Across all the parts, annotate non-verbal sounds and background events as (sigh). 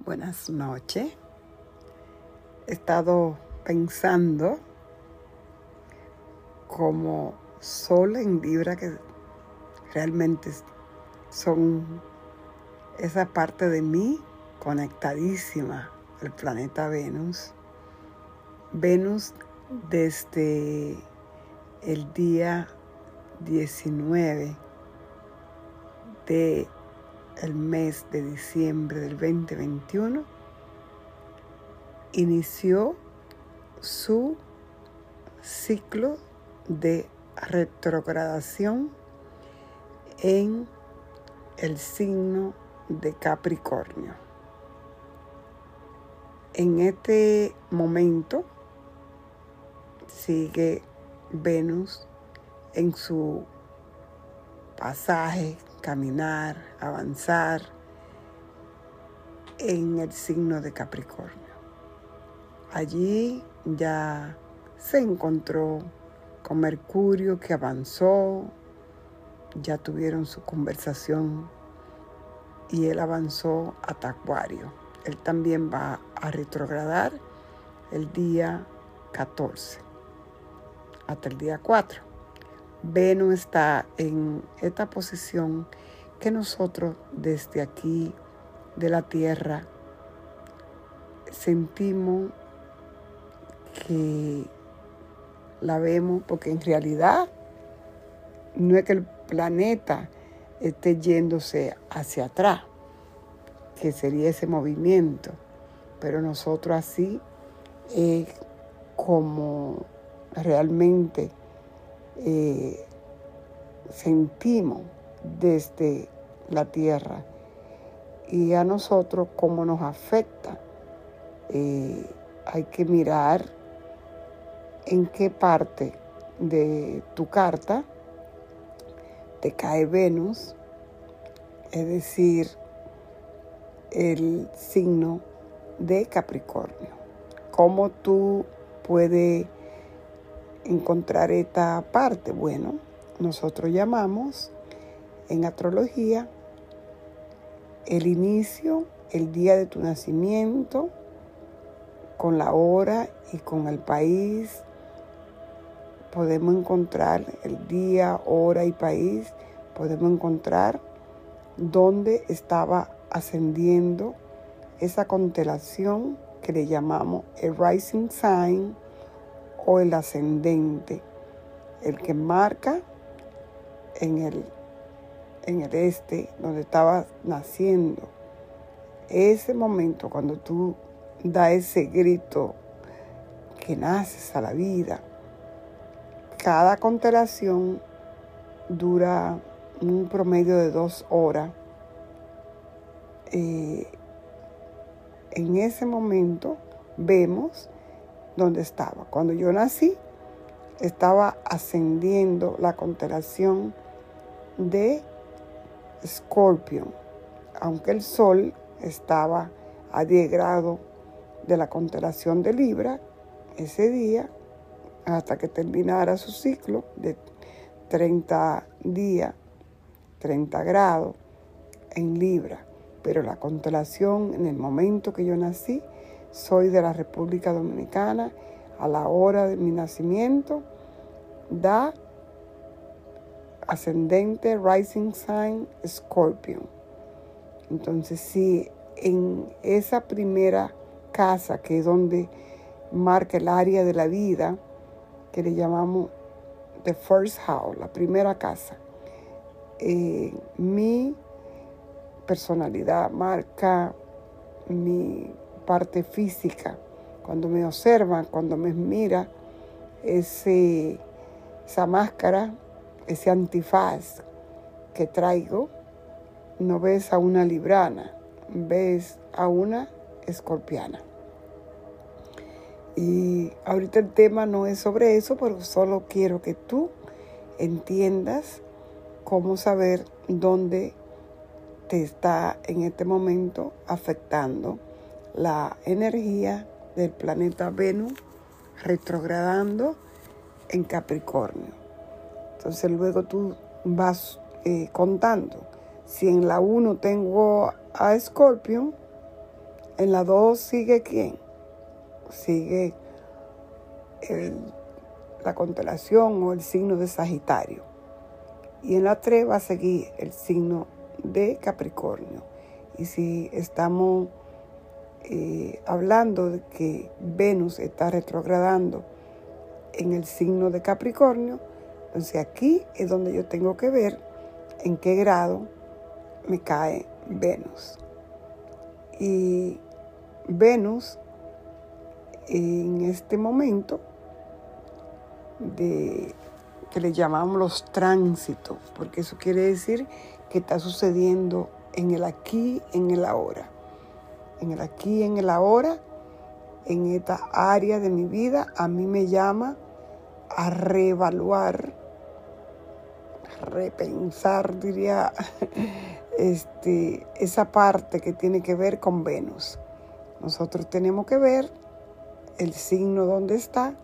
Buenas noches. He estado pensando como Sol en Libra que realmente son esa parte de mí conectadísima al planeta Venus. Venus desde el día 19 de el mes de diciembre del 2021 inició su ciclo de retrogradación en el signo de Capricornio. En este momento sigue Venus en su pasaje, caminar, avanzar en el signo de Capricornio. Allí ya se encontró con Mercurio que avanzó, ya tuvieron su conversación y él avanzó a Acuario. Él también va a retrogradar el día 14 hasta el día 4. Venus está en esta posición que nosotros desde aquí de la Tierra sentimos que la vemos porque en realidad no es que el planeta esté yéndose hacia atrás, que sería ese movimiento, pero nosotros así es como realmente eh, sentimos desde la tierra y a nosotros cómo nos afecta. Eh, hay que mirar en qué parte de tu carta te cae Venus, es decir, el signo de Capricornio. Cómo tú puedes encontrar esta parte? Bueno, nosotros llamamos en astrología el inicio, el día de tu nacimiento, con la hora y con el país. Podemos encontrar el día, hora y país. Podemos encontrar dónde estaba ascendiendo esa constelación que le llamamos el rising sign o el ascendente, el que marca en el, en el este, donde estabas naciendo. Ese momento cuando tú das ese grito que naces a la vida, cada constelación dura un promedio de dos horas. Eh, en ese momento vemos donde estaba. Cuando yo nací, estaba ascendiendo la constelación de Scorpio, aunque el Sol estaba a 10 grados de la constelación de Libra ese día, hasta que terminara su ciclo de 30 días, 30 grados en Libra. Pero la constelación en el momento que yo nací soy de la República Dominicana, a la hora de mi nacimiento, da ascendente rising sign Scorpio. Entonces, sí, en esa primera casa, que es donde marca el área de la vida, que le llamamos the first house, la primera casa, eh, mi personalidad marca mi parte física, cuando me observa, cuando me mira, ese, esa máscara, ese antifaz que traigo, no ves a una librana, ves a una escorpiana. Y ahorita el tema no es sobre eso, pero solo quiero que tú entiendas cómo saber dónde te está en este momento afectando la energía del planeta Venus retrogradando en Capricornio. Entonces luego tú vas eh, contando. Si en la 1 tengo a Escorpio, En la 2 sigue quién? Sigue la constelación o el signo de Sagitario. Y en la 3 va a seguir el signo de Capricornio. Y si estamos eh, hablando de que Venus está retrogradando en el signo de Capricornio, entonces aquí es donde yo tengo que ver en qué grado me cae Venus. Y Venus en este momento de que le llamamos los tránsitos, porque eso quiere decir que está sucediendo en el aquí, en el ahora. En el aquí, en el ahora, en esta área de mi vida, a mí me llama a reevaluar, repensar, diría, (laughs) este, esa parte que tiene que ver con Venus. Nosotros tenemos que ver el signo donde está.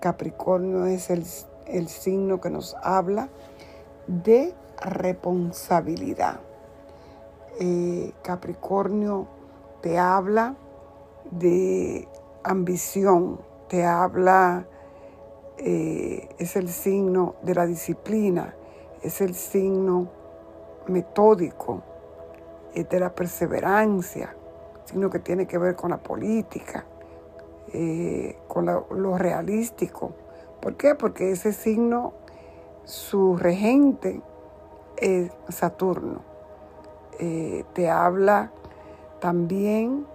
Capricornio es el, el signo que nos habla de responsabilidad. Eh, Capricornio te habla de ambición, te habla, eh, es el signo de la disciplina, es el signo metódico, es de la perseverancia, signo que tiene que ver con la política, eh, con lo realístico. ¿Por qué? Porque ese signo, su regente es Saturno. Eh, te habla también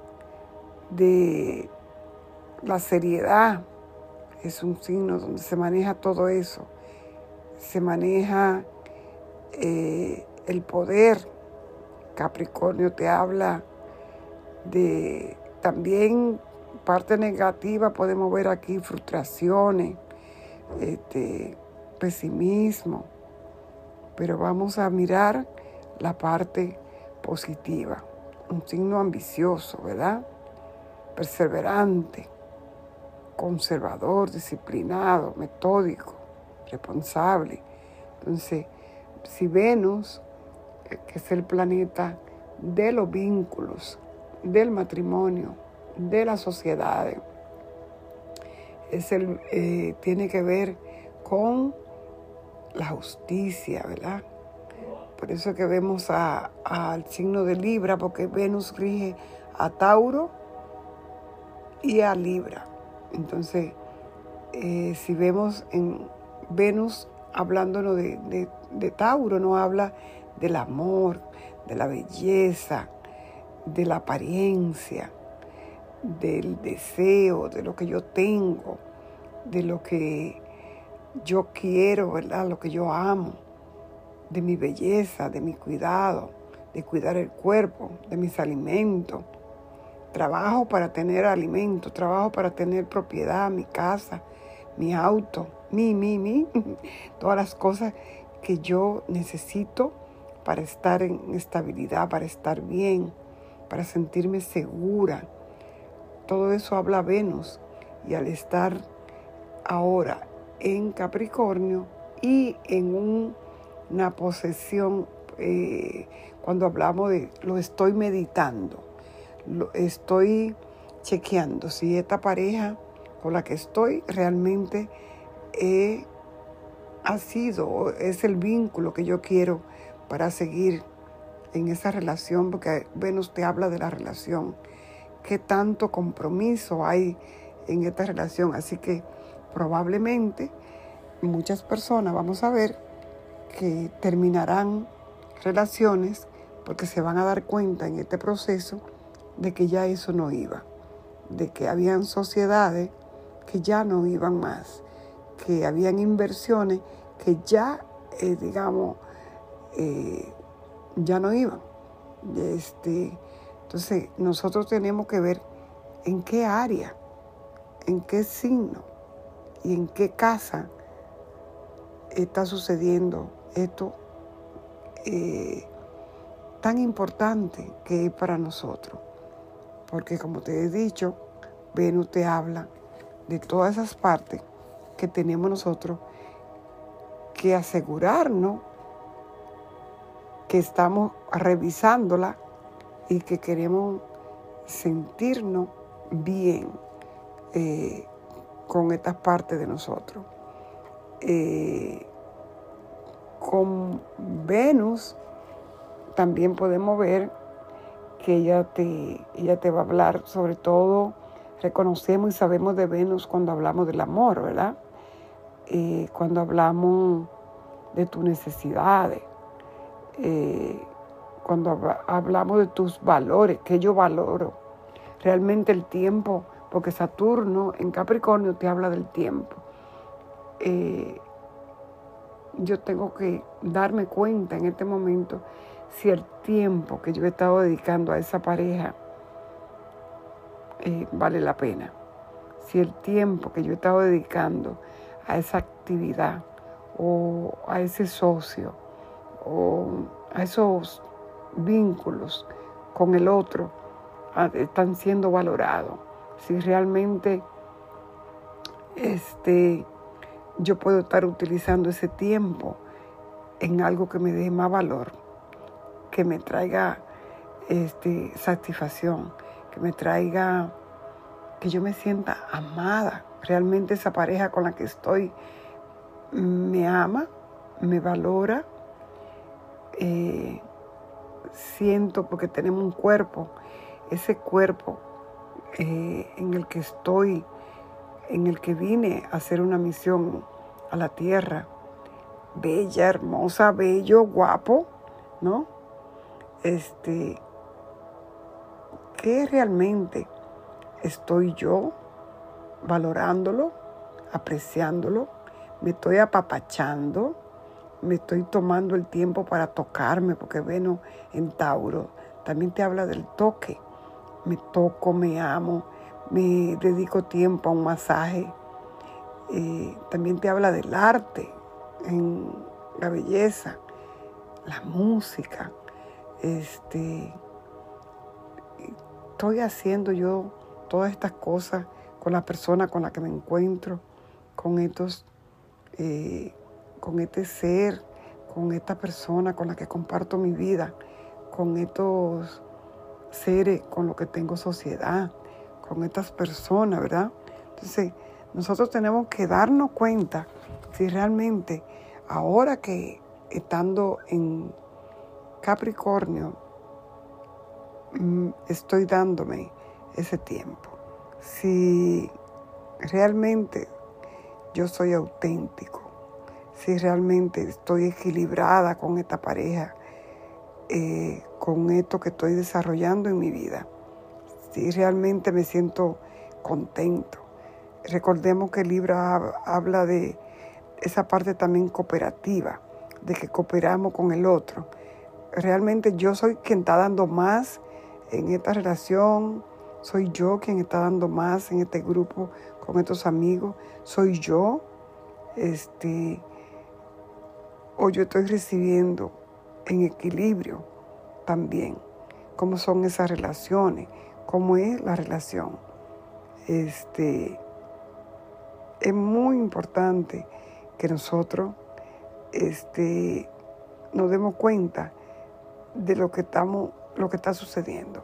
de la seriedad. Es un signo donde se maneja todo eso. Se maneja eh, el poder. Capricornio te habla de también parte negativa, podemos ver aquí frustraciones, este, pesimismo, pero vamos a mirar la parte positiva. Un signo ambicioso, ¿verdad? Perseverante, conservador, disciplinado, metódico, responsable. Entonces, si Venus, eh, que es el planeta de los vínculos, del matrimonio, de la sociedad, es el, eh, tiene que ver con la justicia, ¿verdad? Por eso que vemos al signo de Libra, porque Venus rige a Tauro y a Libra. Entonces, eh, si vemos en Venus hablándonos de, de Tauro, no habla del amor, de la belleza, de la apariencia, del deseo, de lo que yo tengo, de lo que yo quiero, ¿verdad? Lo que yo amo, de mi belleza, de mi cuidado, de cuidar el cuerpo, de mis alimentos. Trabajo para tener alimento, trabajo para tener propiedad, mi casa, mi auto, mi, mi, mi, (laughs) todas las cosas que yo necesito para estar en estabilidad, para estar bien, para sentirme segura. Todo eso habla Venus y al estar ahora en Capricornio y en una posesión, eh, cuando hablamos de lo estoy meditando, lo estoy chequeando si esta pareja con la que estoy realmente ha sido, es el vínculo que yo quiero para seguir en esa relación, porque Venus te habla de la relación, qué tanto compromiso hay en esta relación. Así que probablemente muchas personas, vamos a ver, que terminarán relaciones porque se van a dar cuenta en este proceso de que ya eso no iba, de que habían sociedades que ya no iban más, que habían inversiones que ya, eh, digamos, eh, ya no iban. Este, entonces, nosotros tenemos que ver en qué área, en qué signo y en qué casa está sucediendo esto eh, tan importante que es para nosotros. Porque como te he dicho, Venus te habla de todas esas partes que tenemos nosotros que asegurarnos que estamos revisándola y que queremos sentirnos bien eh, con estas partes de nosotros. Eh, con Venus también podemos ver que ella te, ella te va a hablar, sobre todo reconocemos y sabemos de Venus cuando hablamos del amor, ¿verdad? Eh, cuando hablamos de tus necesidades, eh, cuando hablamos de tus valores, que yo valoro. Realmente el tiempo, porque Saturno en Capricornio te habla del tiempo. Eh, yo tengo que darme cuenta en este momento si el tiempo que yo he estado dedicando a esa pareja eh, vale la pena. Si el tiempo que yo he estado dedicando a esa actividad o a ese socio o a esos vínculos con el otro ah, están siendo valorados. Si realmente este, yo puedo estar utilizando ese tiempo en algo que me dé más valor, que me traiga este, satisfacción, que me traiga, que yo me sienta amada. Realmente esa pareja con la que estoy me ama, me valora. Eh, siento porque tenemos un cuerpo, ese cuerpo eh, en el que estoy en el que vine a hacer una misión a la tierra. Bella, hermosa, bello, guapo, ¿no? Este, ¿qué realmente estoy yo valorándolo, apreciándolo? Me estoy apapachando, me estoy tomando el tiempo para tocarme, porque bueno, en Tauro también te habla del toque. Me toco, me amo, me dedico tiempo a un masaje. Eh, también te habla del arte, en la belleza, la música. Este, estoy haciendo yo todas estas cosas con la persona con la que me encuentro, con estos, eh, con este ser, con esta persona con la que comparto mi vida, con estos seres con los que tengo sociedad con estas personas, ¿verdad? Entonces, nosotros tenemos que darnos cuenta si realmente ahora que estando en Capricornio, mm, estoy dándome ese tiempo. Si realmente yo soy auténtico, si realmente estoy equilibrada con esta pareja, eh, con esto que estoy desarrollando en mi vida si realmente me siento contento. Recordemos que el libro habla de esa parte también cooperativa, de que cooperamos con el otro. Realmente yo soy quien está dando más en esta relación, soy yo quien está dando más en este grupo con estos amigos, soy yo, este, o yo estoy recibiendo en equilibrio también, cómo son esas relaciones, cómo es la relación. Este, es muy importante que nosotros este, nos demos cuenta de lo que, estamos, lo que está sucediendo.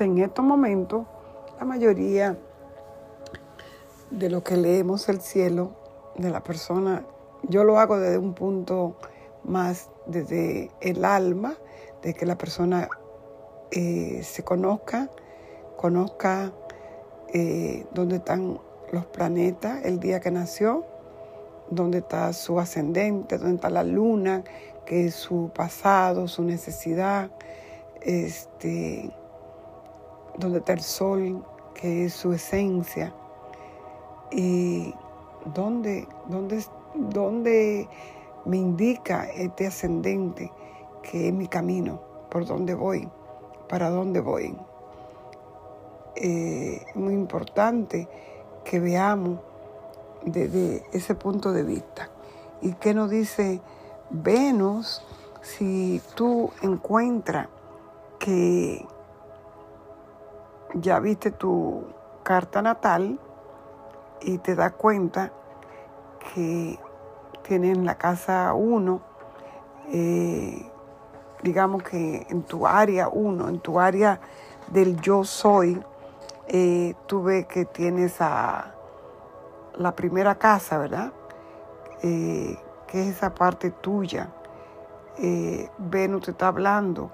en estos momentos, la mayoría de lo que leemos el cielo de la persona, yo lo hago desde un punto más desde el alma, de que la persona eh, se conozca, conozca eh, dónde están los planetas el día que nació, dónde está su ascendente, dónde está la luna, que es su pasado, su necesidad, este, dónde está el sol, que es su esencia, y dónde, dónde, dónde me indica este ascendente que es mi camino, por dónde voy, para dónde voy. Eh, muy importante que veamos desde ese punto de vista. ¿Y qué nos dice Venus si tú encuentras que ya viste tu carta natal y te das cuenta que tienes la casa 1, eh, digamos que en tu área 1, en tu área del yo soy, eh, tú ves que tienes a la primera casa, ¿verdad? Eh, que es esa parte tuya. Eh, Venus te está hablando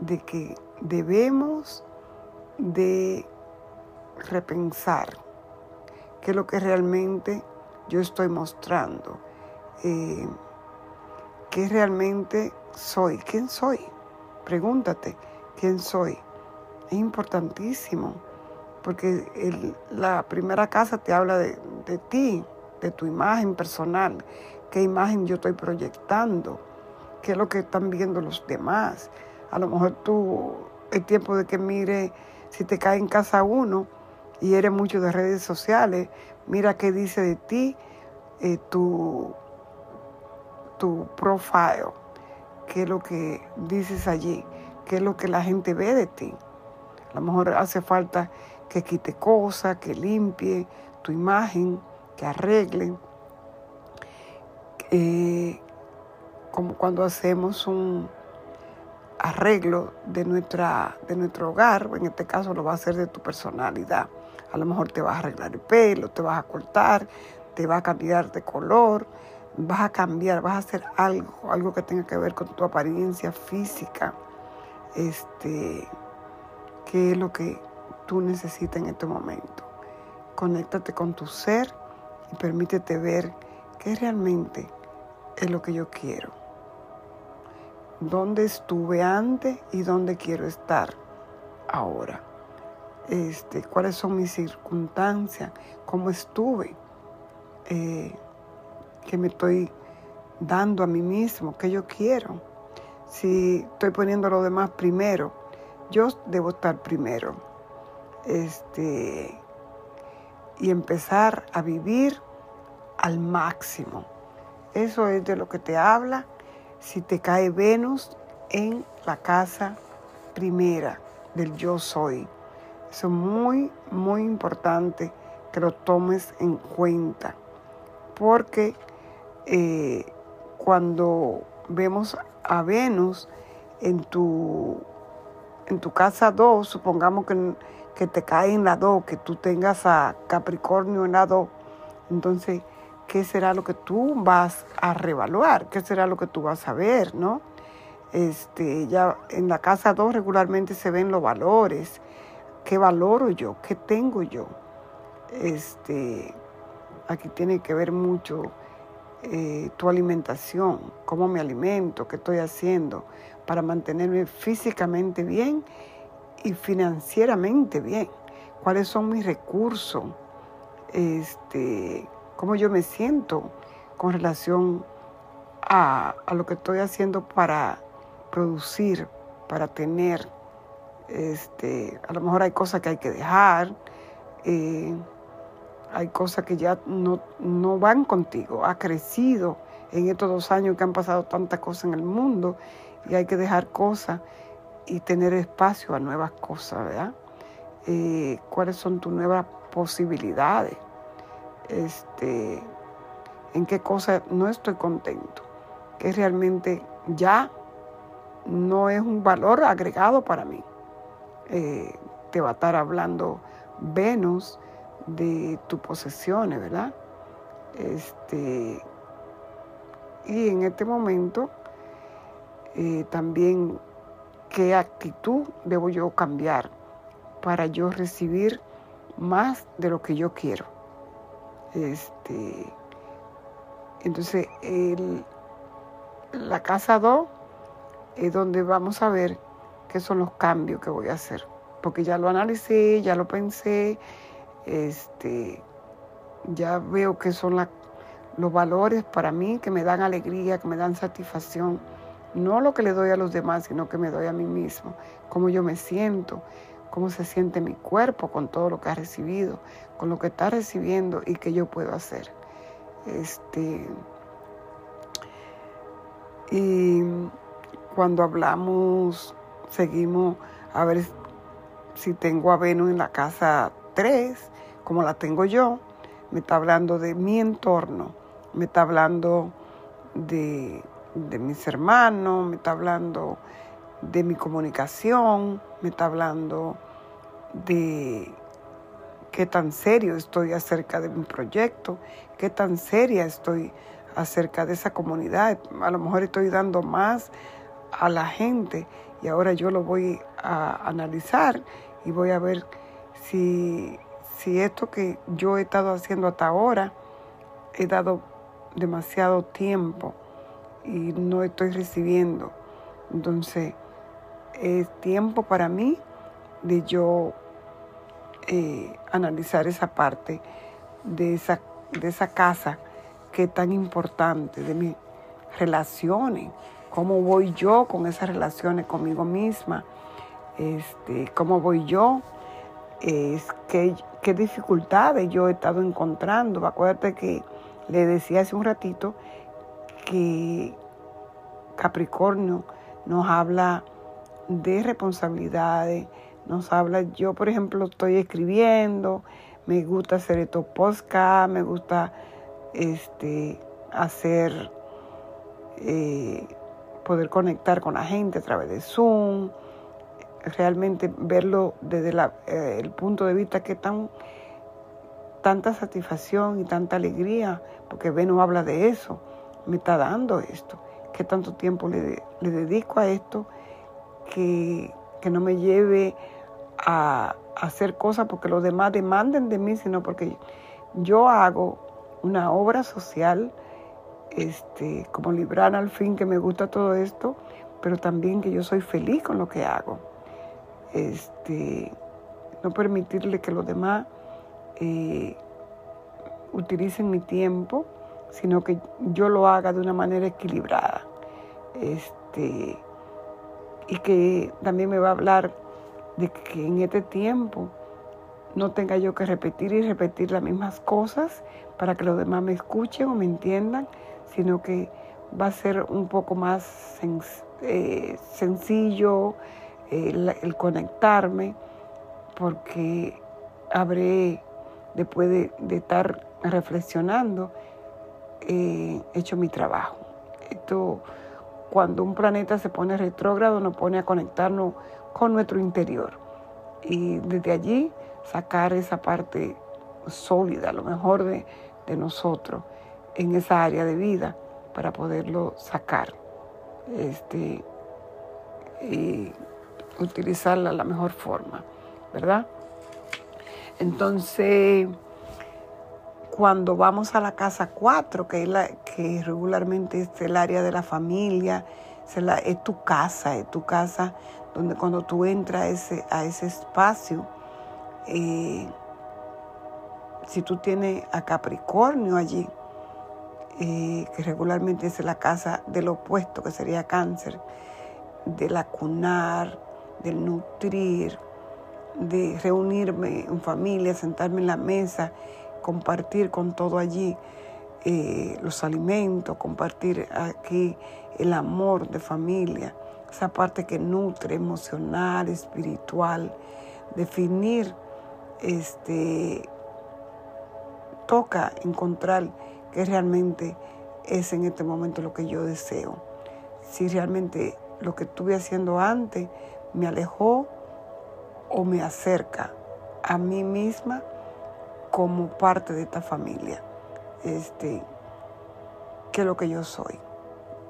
de que debemos de repensar qué es lo que realmente yo estoy mostrando, eh, qué realmente soy, quién soy. Pregúntate, ¿quién soy? Es importantísimo, porque la primera casa te habla de, de ti, de tu imagen personal, qué imagen yo estoy proyectando, qué es lo que están viendo los demás. A lo mejor tú, es tiempo de que mire si te cae en casa uno y eres mucho de redes sociales, mira qué dice de ti eh, tu, tu profile, qué es lo que dices allí, qué es lo que la gente ve de ti. A lo mejor hace falta que quite cosas, que limpie tu imagen, que arregle. Eh, como cuando hacemos un arreglo de, nuestra, de nuestro hogar, en este caso lo va a hacer de tu personalidad. A lo mejor te vas a arreglar el pelo, te vas a cortar, te va a cambiar de color, vas a cambiar, vas a hacer algo, algo que tenga que ver con tu apariencia física. Este, ¿qué es lo que tú necesitas en este momento? Conéctate con tu ser y permítete ver qué realmente es lo que yo quiero. Dónde estuve antes y dónde quiero estar ahora. Este, cuáles son mis circunstancias, cómo estuve, eh, que me estoy dando a mí mismo, que yo quiero. Si estoy poniendo a los demás primero, yo debo estar primero. Este, y empezar a vivir al máximo. Eso es de lo que te habla si te cae Venus en la casa primera del yo soy. Eso es muy, muy importante que lo tomes en cuenta. Porque eh, cuando vemos a Venus en tu, en tu casa 2, supongamos que, que te cae en la 2, que tú tengas a Capricornio en la 2, entonces, ¿qué será lo que tú vas a revaluar? ¿Qué será lo que tú vas a ver, no? Este, ya en la casa 2 regularmente se ven los valores, qué valoro yo, qué tengo yo. Este, aquí tiene que ver mucho eh, tu alimentación, cómo me alimento, qué estoy haciendo para mantenerme físicamente bien y financieramente bien. ¿Cuáles son mis recursos? Este, cómo yo me siento con relación a, a lo que estoy haciendo para producir, para tener este, a lo mejor hay cosas que hay que dejar, eh, hay cosas que ya no, no van contigo, ha crecido en estos dos años que han pasado tantas cosas en el mundo y hay que dejar cosas y tener espacio a nuevas cosas, ¿verdad? Eh, ¿Cuáles son tus nuevas posibilidades? Este, ¿En qué cosas no estoy contento? Que realmente ya no es un valor agregado para mí. Eh, te va a estar hablando Venus de tus posesiones, ¿verdad? Este, y en este momento eh, también qué actitud debo yo cambiar para yo recibir más de lo que yo quiero. Este, entonces, la casa 2 es donde vamos a ver qué son los cambios que voy a hacer. Porque ya lo analicé, ya lo pensé, este, ya veo que son los valores para mí que me dan alegría, que me dan satisfacción. No lo que le doy a los demás, sino que me doy a mí mismo. Cómo yo me siento, cómo se siente mi cuerpo con todo lo que ha recibido, con lo que está recibiendo y qué yo puedo hacer. Este, y cuando hablamos seguimos a ver si tengo a Venus en la casa 3, como la tengo yo. Me está hablando de mi entorno, me está hablando de, mis hermanos, me está hablando de mi comunicación, me está hablando de qué tan serio estoy acerca de mi proyecto, qué tan seria estoy acerca de esa comunidad. A lo mejor estoy dando más a la gente y ahora yo lo voy a analizar y voy a ver si, si esto que yo he estado haciendo hasta ahora he dado demasiado tiempo y no estoy recibiendo. Entonces, es tiempo para mí de yo eh, analizar esa parte de esa, de esa casa que es tan importante, de mis relaciones, cómo voy yo con esas relaciones conmigo misma, este, cómo voy yo, qué, qué dificultades yo he estado encontrando. Acuérdate que le decía hace un ratito que Capricornio nos habla de responsabilidades, nos habla, yo por ejemplo estoy escribiendo, me gusta hacer estos podcast, me gusta este, hacer, eh, poder conectar con la gente a través de Zoom, realmente verlo desde eh, el punto de vista que tan tanta satisfacción y tanta alegría, porque Venus habla de eso, me está dando esto, que tanto tiempo le, dedico a esto, que, que no me lleve a, hacer cosas porque los demás demanden de mí, sino porque yo hago una obra social, este, como librana al fin, que me gusta todo esto, pero también que yo soy feliz con lo que hago. Este, no permitirle que los demás eh, utilicen mi tiempo, sino que yo lo haga de una manera equilibrada. Este, y que también me va a hablar de que en este tiempo no tenga yo que repetir y repetir las mismas cosas para que los demás me escuchen o me entiendan, sino que va a ser un poco más eh, sencillo el, conectarme, porque habré, después de, estar reflexionando, eh, hecho mi trabajo. Esto, cuando un planeta se pone retrógrado, nos pone a conectarnos con nuestro interior. Y desde allí sacar esa parte sólida, lo mejor de, nosotros en esa área de vida para poderlo sacar este, y utilizarla la mejor forma, ¿verdad? Entonces, cuando vamos a la casa 4, que es la que regularmente es el área de la familia, es, tu casa, es tu casa donde cuando tú entras a ese, a ese espacio, eh, si tú tienes a Capricornio allí, eh, que regularmente es la casa del opuesto, que sería cáncer, de la cunar, del nutrir, de reunirme en familia, sentarme en la mesa, compartir con todo allí eh, los alimentos, compartir aquí el amor de familia esa parte que nutre emocional, espiritual, definir, este, toca encontrar qué realmente es en este momento lo que yo deseo. Si realmente lo que estuve haciendo antes me alejó o me acerca a mí misma como parte de esta familia. Este, qué es lo que yo soy,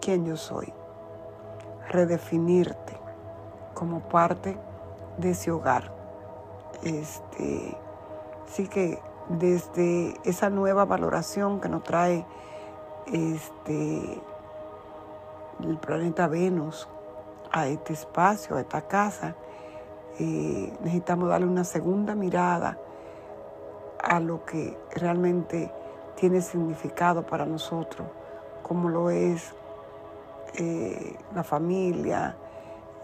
quién yo soy redefinirte como parte de ese hogar. Este, así que desde esa nueva valoración que nos trae este, el planeta Venus a este espacio, a esta casa, eh, necesitamos darle una segunda mirada a lo que realmente tiene significado para nosotros, como lo es eh, la familia,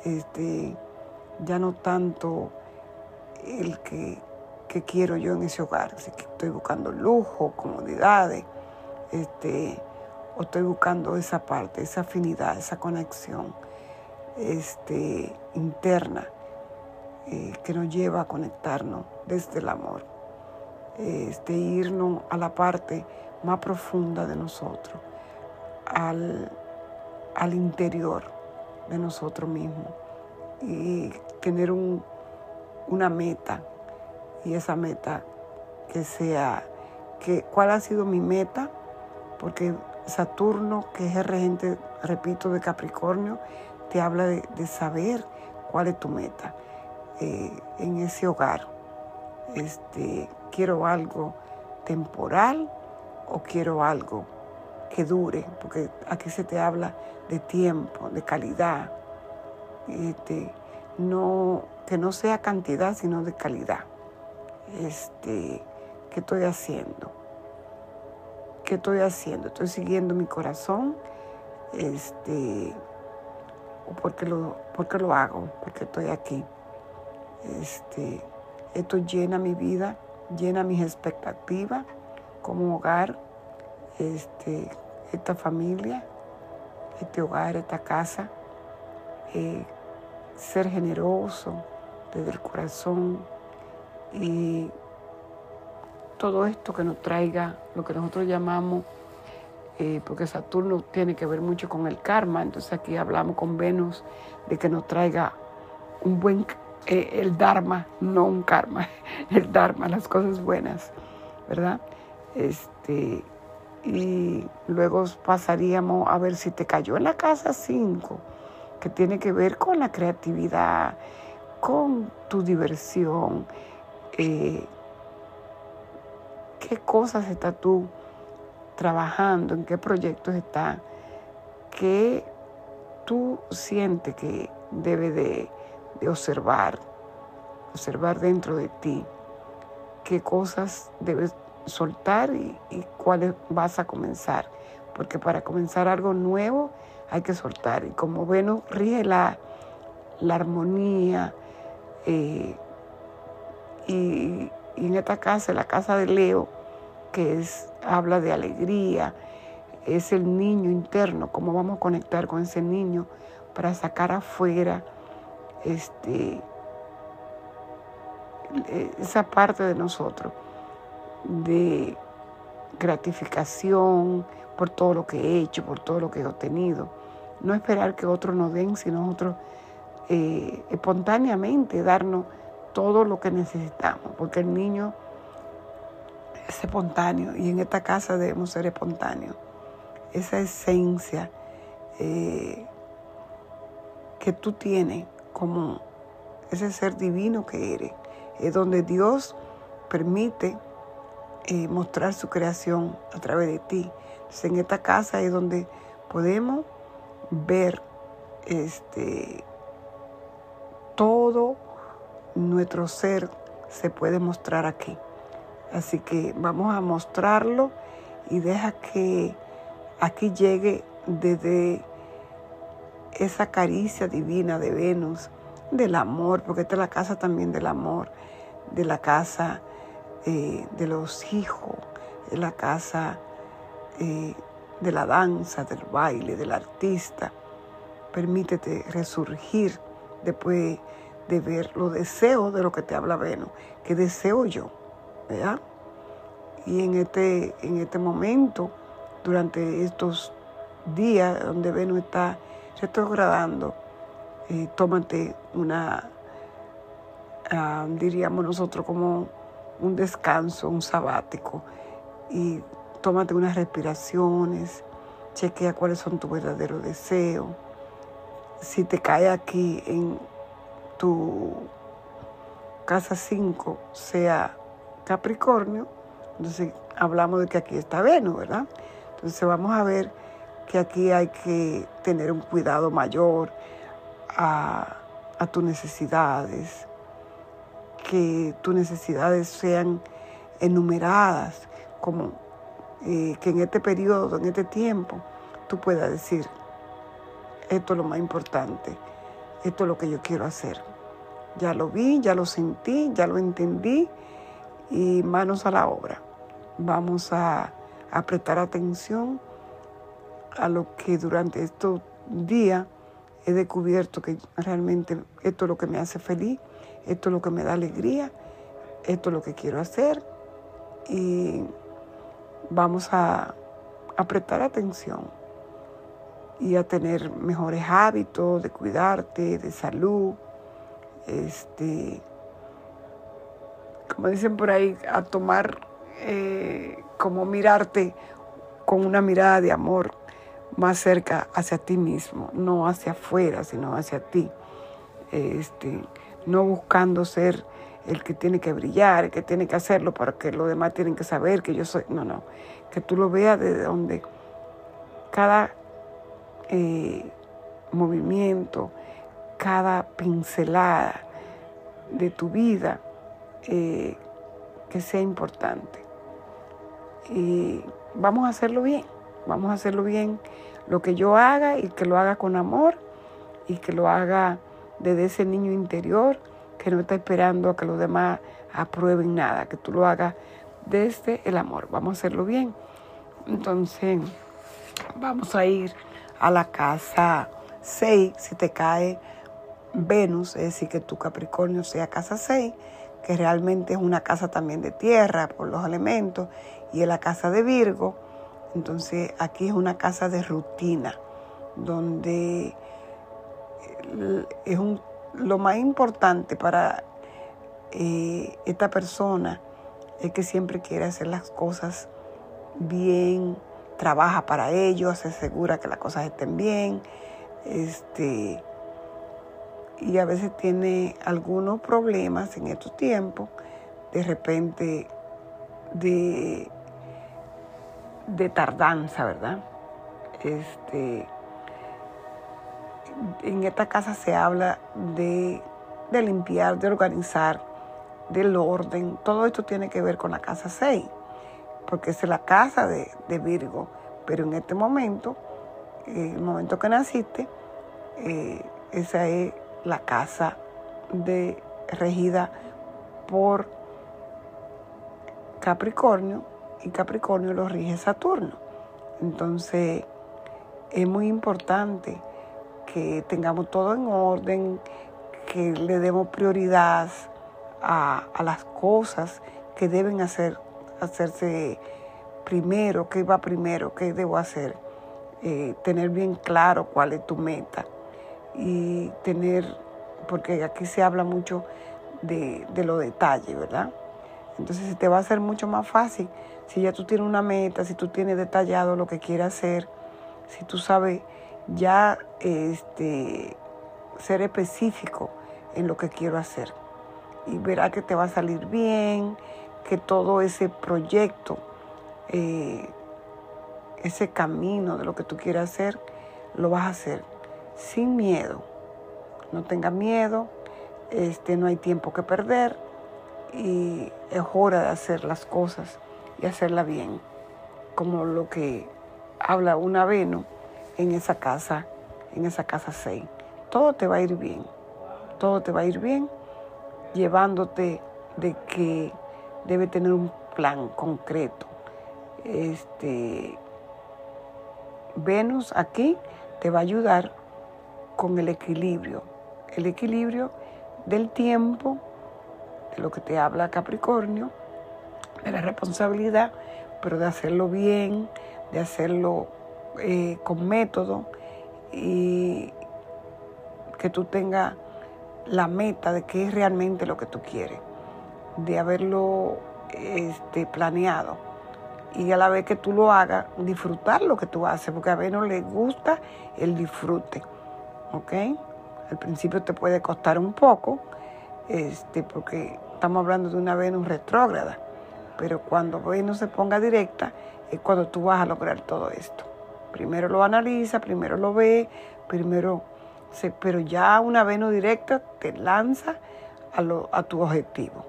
este, ya no tanto el que, quiero yo en ese hogar, que estoy buscando lujo, comodidades, este, o estoy buscando esa parte, esa afinidad, esa conexión este, interna eh, que nos lleva a conectarnos desde el amor, este, irnos a la parte más profunda de nosotros, al al interior de nosotros mismos, y tener un, una meta y esa meta que sea, que, ¿cuál ha sido mi meta? Porque Saturno, que es el regente, repito, de Capricornio, te habla de, saber cuál es tu meta eh, en ese hogar. Este, quiero algo temporal o quiero algo que dure, porque aquí se te habla de tiempo, de calidad, este, no, que no sea cantidad, sino de calidad. Este, ¿Qué estoy haciendo? ¿Qué estoy haciendo? Estoy siguiendo mi corazón, este, o porque lo, porque lo hago, porque estoy aquí. Este, esto llena mi vida, llena mis expectativas como hogar, este, esta familia, este hogar, esta casa. Eh, ser generoso desde el corazón y todo esto que nos traiga lo que nosotros llamamos, eh, porque Saturno tiene que ver mucho con el karma, entonces aquí hablamos con Venus de que nos traiga un buen, eh, el Dharma, no un karma, (laughs) el Dharma, las cosas buenas, ¿verdad? Este, y luego pasaríamos a ver si te cayó en la casa 5 que tiene que ver con la creatividad, con tu diversión, eh, qué cosas estás tú trabajando, en qué proyectos estás, qué tú sientes que debe de, observar, observar dentro de ti, qué cosas debes soltar y, y cuáles vas a comenzar. Porque para comenzar algo nuevo, hay que soltar. Y como Venus rige la, armonía, eh, y, en esta casa, la casa de Leo, que es, habla de alegría, es el niño interno, cómo vamos a conectar con ese niño para sacar afuera este, esa parte de nosotros, de gratificación por todo lo que he hecho, por todo lo que he obtenido. No esperar que otros nos den, sino nosotros eh, espontáneamente darnos todo lo que necesitamos, porque el niño es espontáneo y en esta casa debemos ser espontáneos. Esa esencia eh, que tú tienes como ese ser divino que eres, es donde Dios permite eh, mostrar su creación a través de ti. Entonces, en esta casa es donde podemos ver este todo nuestro ser se puede mostrar aquí. Así que vamos a mostrarlo y deja que aquí llegue desde esa caricia divina de Venus, del amor, porque esta es la casa también del amor, de la casa eh, de los hijos, de la casa eh, de la danza, del baile, del artista. Permítete resurgir después de ver los deseos de lo que te habla Venus, que deseo yo, ¿verdad? Y en este, en este momento, durante estos días donde Venus está retrogradando, eh, tómate una, ah, diríamos nosotros, como un descanso, un sabático, y tómate unas respiraciones, chequea cuáles son tus verdaderos deseos. Si te cae aquí en tu casa 5, sea Capricornio, entonces hablamos de que aquí está Venus, ¿verdad? Entonces vamos a ver que aquí hay que tener un cuidado mayor a, tus necesidades, que tus necesidades sean enumeradas como que en este periodo, en este tiempo, tú puedas decir, esto es lo más importante, esto es lo que yo quiero hacer. Ya lo vi, ya lo sentí, ya lo entendí y manos a la obra. Vamos a, a prestar atención a lo que durante estos días he descubierto que realmente esto es lo que me hace feliz, esto es lo que me da alegría, esto es lo que quiero hacer y vamos a, prestar atención y a tener mejores hábitos de cuidarte, de salud, este, como dicen por ahí, a tomar, eh, como mirarte con una mirada de amor más cerca hacia ti mismo, no hacia afuera, sino hacia ti. Este, no buscando ser el que tiene que brillar, el que tiene que hacerlo para que los demás tienen que saber que yo soy. No, no. Que tú lo veas desde donde cada eh, movimiento, cada pincelada de tu vida eh, que sea importante. Y vamos a hacerlo bien, vamos a hacerlo bien lo que yo haga y que lo haga con amor y que lo haga desde ese niño interior que no está esperando a que los demás aprueben nada, que tú lo hagas desde el amor. Vamos a hacerlo bien. Entonces, vamos a ir a la casa 6, si te cae Venus, es decir, que tu Capricornio sea casa 6, que realmente es una casa también de tierra por los elementos, y es la casa de Virgo. Entonces, aquí es una casa de rutina, donde es un lo más importante para eh, esta persona es que siempre quiere hacer las cosas bien, trabaja para ello, se asegura que las cosas estén bien, este, y a veces tiene algunos problemas en estos tiempos, de repente de, de tardanza, ¿verdad? Este, en esta casa se habla de, limpiar, de organizar, del orden. Todo esto tiene que ver con la casa 6, porque es la casa de, Virgo. Pero en este momento, eh, el momento que naciste, eh, esa es la casa de, regida por Capricornio y Capricornio lo rige Saturno. Entonces, es muy importante que tengamos todo en orden, que le demos prioridad a, las cosas que deben hacer, hacerse primero, qué va primero, qué debo hacer. Eh, tener bien claro cuál es tu meta y tener, porque aquí se habla mucho de, de los detalles, ¿verdad? Entonces te va a hacer mucho más fácil si ya tú tienes una meta, si tú tienes detallado lo que quieres hacer, si tú sabes ya este, ser específico en lo que quiero hacer. Y verá que te va a salir bien, que todo ese proyecto, eh, ese camino de lo que tú quieres hacer, lo vas a hacer sin miedo. No tengas miedo, este, no hay tiempo que perder y es hora de hacer las cosas y hacerla bien, como lo que habla una Venus en esa casa, en esa casa 6. Todo te va a ir bien, todo te va a ir bien, llevándote de que debe tener un plan concreto. Este, Venus aquí te va a ayudar con el equilibrio, el equilibrio del tiempo, de lo que te habla Capricornio, de la responsabilidad, pero de hacerlo bien, de hacerlo eh, con método y que tú tengas la meta de qué es realmente lo que tú quieres, de haberlo este, planeado y a la vez que tú lo hagas, disfrutar lo que tú haces, porque a no le gusta el disfrute, ¿ok? Al principio te puede costar un poco, este, porque estamos hablando de una Venus retrógrada, pero cuando Venus se ponga directa es cuando tú vas a lograr todo esto. Primero lo analiza, primero lo ve, primero, se, pero ya una Venus directa te lanza a, lo, a tu objetivo.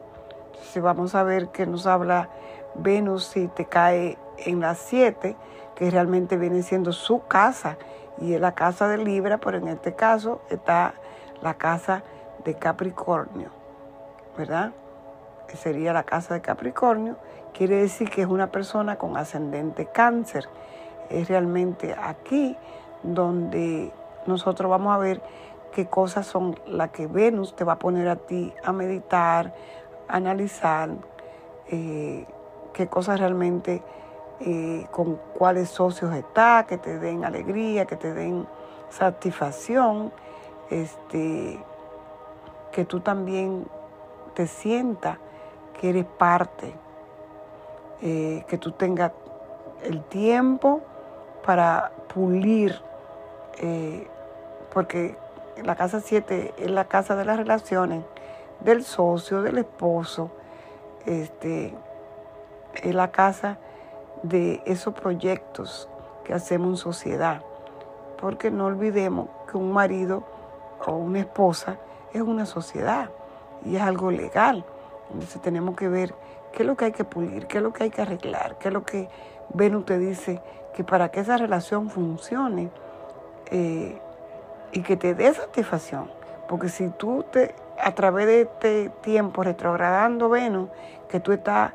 Entonces vamos a ver que nos habla Venus si te cae en las 7, que realmente viene siendo su casa y es la casa de Libra, pero en este caso está la casa de Capricornio, ¿verdad? Sería la casa de Capricornio, quiere decir que es una persona con ascendente cáncer. Es realmente aquí donde nosotros vamos a ver qué cosas son las que Venus te va a poner a ti a meditar, a analizar, eh, qué cosas realmente, eh, con cuáles socios está, que te den alegría, que te den satisfacción, este, que tú también te sientas que eres parte, eh, que tú tengas el tiempo para pulir, eh, porque la casa 7 es la casa de las relaciones, del socio, del esposo, este, es la casa de esos proyectos que hacemos en sociedad. Porque no olvidemos que un marido o una esposa es una sociedad y es algo legal. Entonces tenemos que ver qué es lo que hay que pulir, qué es lo que hay que arreglar, qué es lo que Venus te dice que para que esa relación funcione eh, y que te dé satisfacción. Porque si tú te, a través de este tiempo retrogradando Venus, que tú estás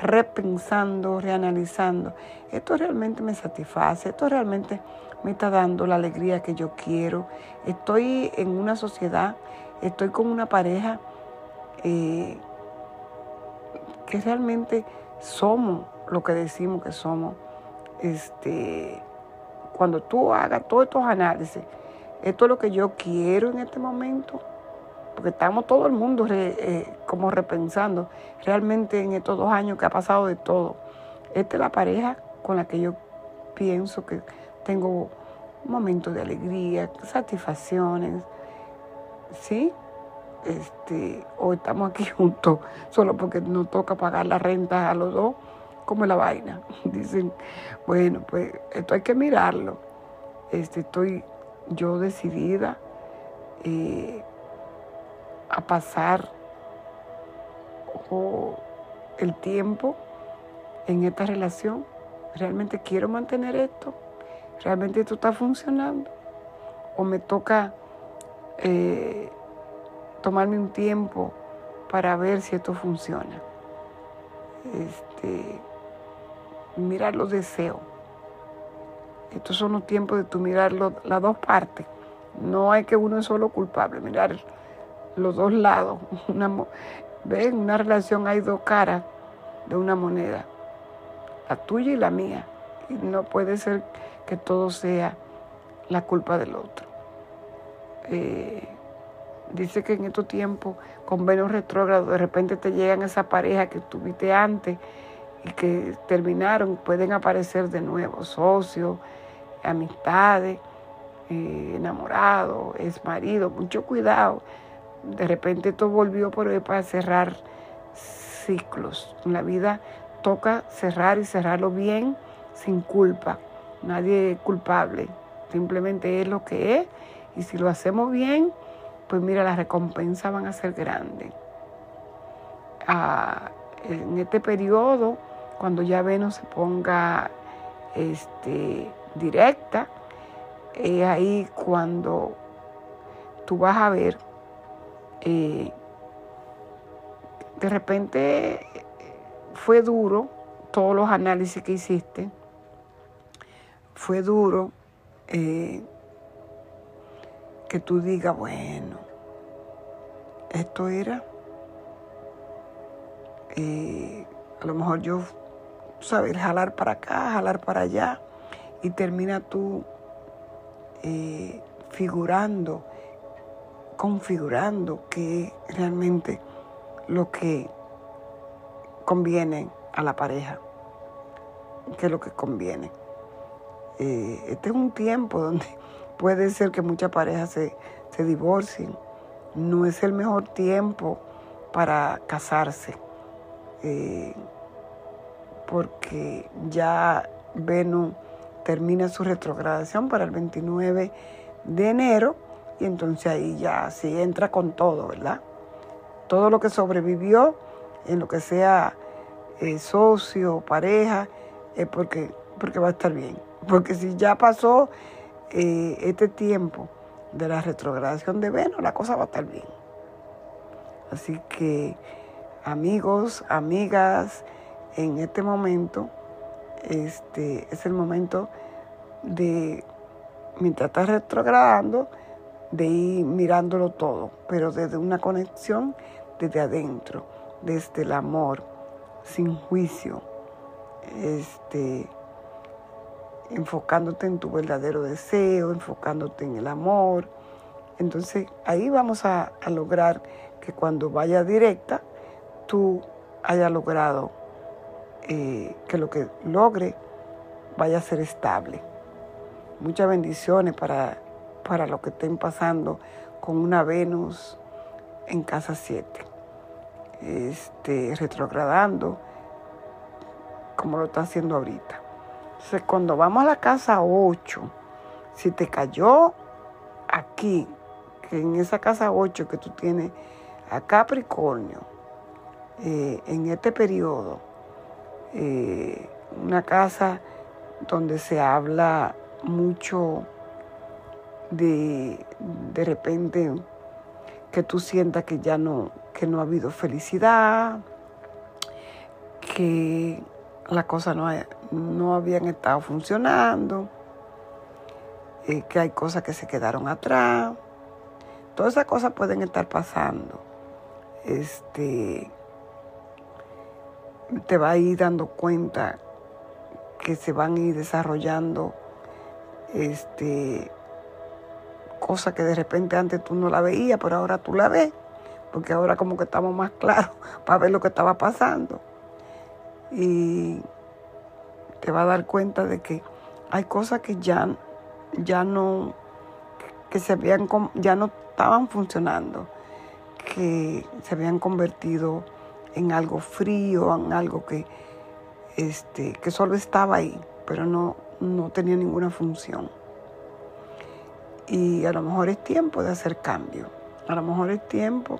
repensando, reanalizando, esto realmente me satisface, esto realmente me está dando la alegría que yo quiero, estoy en una sociedad, estoy con una pareja eh, que realmente somos lo que decimos que somos. Este, cuando tú hagas todos estos análisis, esto es lo que yo quiero en este momento, porque estamos todo el mundo eh, como repensando realmente en estos dos años que ha pasado de todo. Esta es la pareja con la que yo pienso que tengo momentos de alegría, satisfacciones, ¿sí? Este, o estamos aquí (laughs) juntos solo porque nos toca pagar la renta a los dos, como la vaina. (laughs) Dicen, bueno, pues esto hay que mirarlo. Este, estoy yo decidida eh, a pasar el tiempo en esta relación. ¿Realmente quiero mantener esto? ¿Realmente esto está funcionando? ¿O me toca eh, tomarme un tiempo para ver si esto funciona? Este, mirar los deseos. Estos son los tiempos de tu mirar las dos partes. No hay que uno es solo culpable, mirar los dos lados. (laughs) Una, Ven, una relación hay dos caras de una moneda, la tuya y la mía. Y no puede ser que todo sea la culpa del otro. Eh, dice que en estos tiempos, con Venus retrógrado, de repente te llegan esa pareja que tuviste antes y que terminaron, pueden aparecer de nuevo, socios, amistades, eh, enamorados, es marido, mucho cuidado de repente todo volvió por ahí para cerrar ciclos. En la vida toca cerrar y cerrarlo bien, sin culpa. Nadie es culpable, simplemente es lo que es. Y si lo hacemos bien, pues mira, las recompensas van a ser grandes. Ah, en este periodo, cuando ya Venus se ponga este, directa, es ahí cuando tú vas a ver eh, de repente fue duro todos los análisis que hiciste, fue duro eh, que tú digas, bueno, esto era, eh, a lo mejor yo, sabes, jalar para acá, jalar para allá, y termina tú figurando configurando qué es realmente lo que conviene a la pareja, qué es lo que conviene. Eh, este es un tiempo donde puede ser que muchas parejas se, divorcien. No es el mejor tiempo para casarse, eh, porque ya Venus termina su retrogradación para el 29 de enero y entonces ahí ya sí entra con todo, ¿verdad? Todo lo que sobrevivió en lo que sea eh, socio, pareja, es porque, porque va a estar bien. Porque si ya pasó eh, este tiempo de la retrogradación de Venus, la cosa va a estar bien. Así que amigos, amigas, en este momento, este es el momento de, mientras estás retrogradando, de ir mirándolo todo, pero desde una conexión desde adentro, desde el amor, sin juicio, este, enfocándote en tu verdadero deseo, enfocándote en el amor Entonces ahí vamos a, lograr que cuando vaya directa, tú hayas logrado eh, que lo que logre vaya a ser estable. Muchas bendiciones para, para lo que estén pasando con una Venus en casa 7, este, retrogradando como lo está haciendo ahorita. Cuando vamos a la casa 8, si te cayó aquí, que en esa casa 8 que tú tienes a Capricornio, eh, en este periodo, eh, una casa donde se habla mucho de de repente que tú sientas que ya no, que no ha habido felicidad, que las cosas no, no habían estado funcionando, eh, que hay cosas que se quedaron atrás. Todas esas cosas pueden estar pasando. Este, te va a ir dando cuenta que se van a ir desarrollando este, cosas que de repente antes tú no la veías, pero ahora tú la ves, porque ahora como que estamos más claros (laughs) para ver lo que estaba pasando. Y te va a dar cuenta de que hay cosas que ya, ya no, que se habían, ya no estaban funcionando, que se habían convertido en algo frío, en algo que, este, que solo estaba ahí, pero no, no tenía ninguna función. Y a lo mejor es tiempo de hacer cambio, a lo mejor es tiempo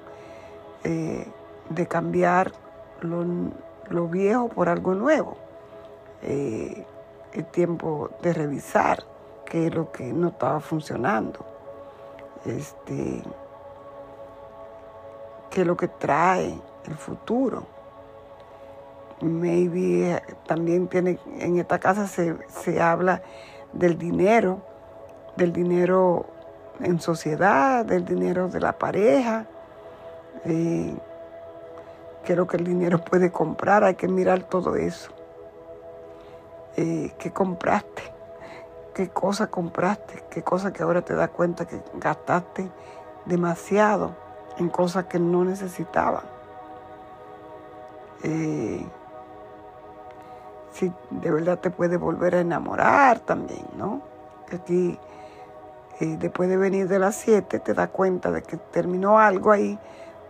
eh, de cambiar lo, viejo por algo nuevo. Eh, es tiempo de revisar qué es lo que no estaba funcionando. Este, qué es lo que trae el futuro. Maybe eh, también tiene, en esta casa se, se habla del dinero, del dinero en sociedad, del dinero de la pareja. Eh, qué es lo que el dinero puede comprar, hay que mirar todo eso. Eh, ¿Qué compraste? ¿Qué cosa compraste? ¿Qué cosa que ahora te das cuenta que gastaste demasiado en cosas que no necesitaba? Eh, si de verdad te puede volver a enamorar también, ¿no? Aquí, eh, después de venir de las 7, te das cuenta de que terminó algo ahí,